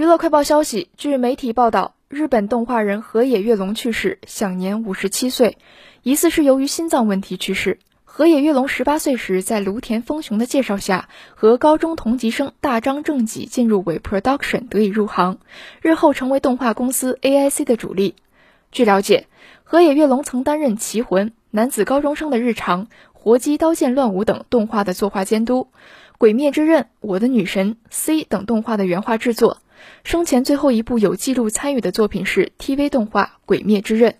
娱乐快报消息，据媒体报道，日本动画人河野月龙去世，享年五十七岁，疑似是由于心脏问题去世。河野月龙十八岁时，在芦田丰雄的介绍下，和高中同级生大张正己进入伪 Production 得以入行，日后成为动画公司 AIC 的主力。据了解，河野月龙曾担任《棋魂》《男子高中生的日常》《活鸡刀剑乱舞》等动画的作画监督，《鬼灭之刃》《我的女神》C 等动画的原画制作。生前最后一部有记录参与的作品是 TV 动画《鬼灭之刃》。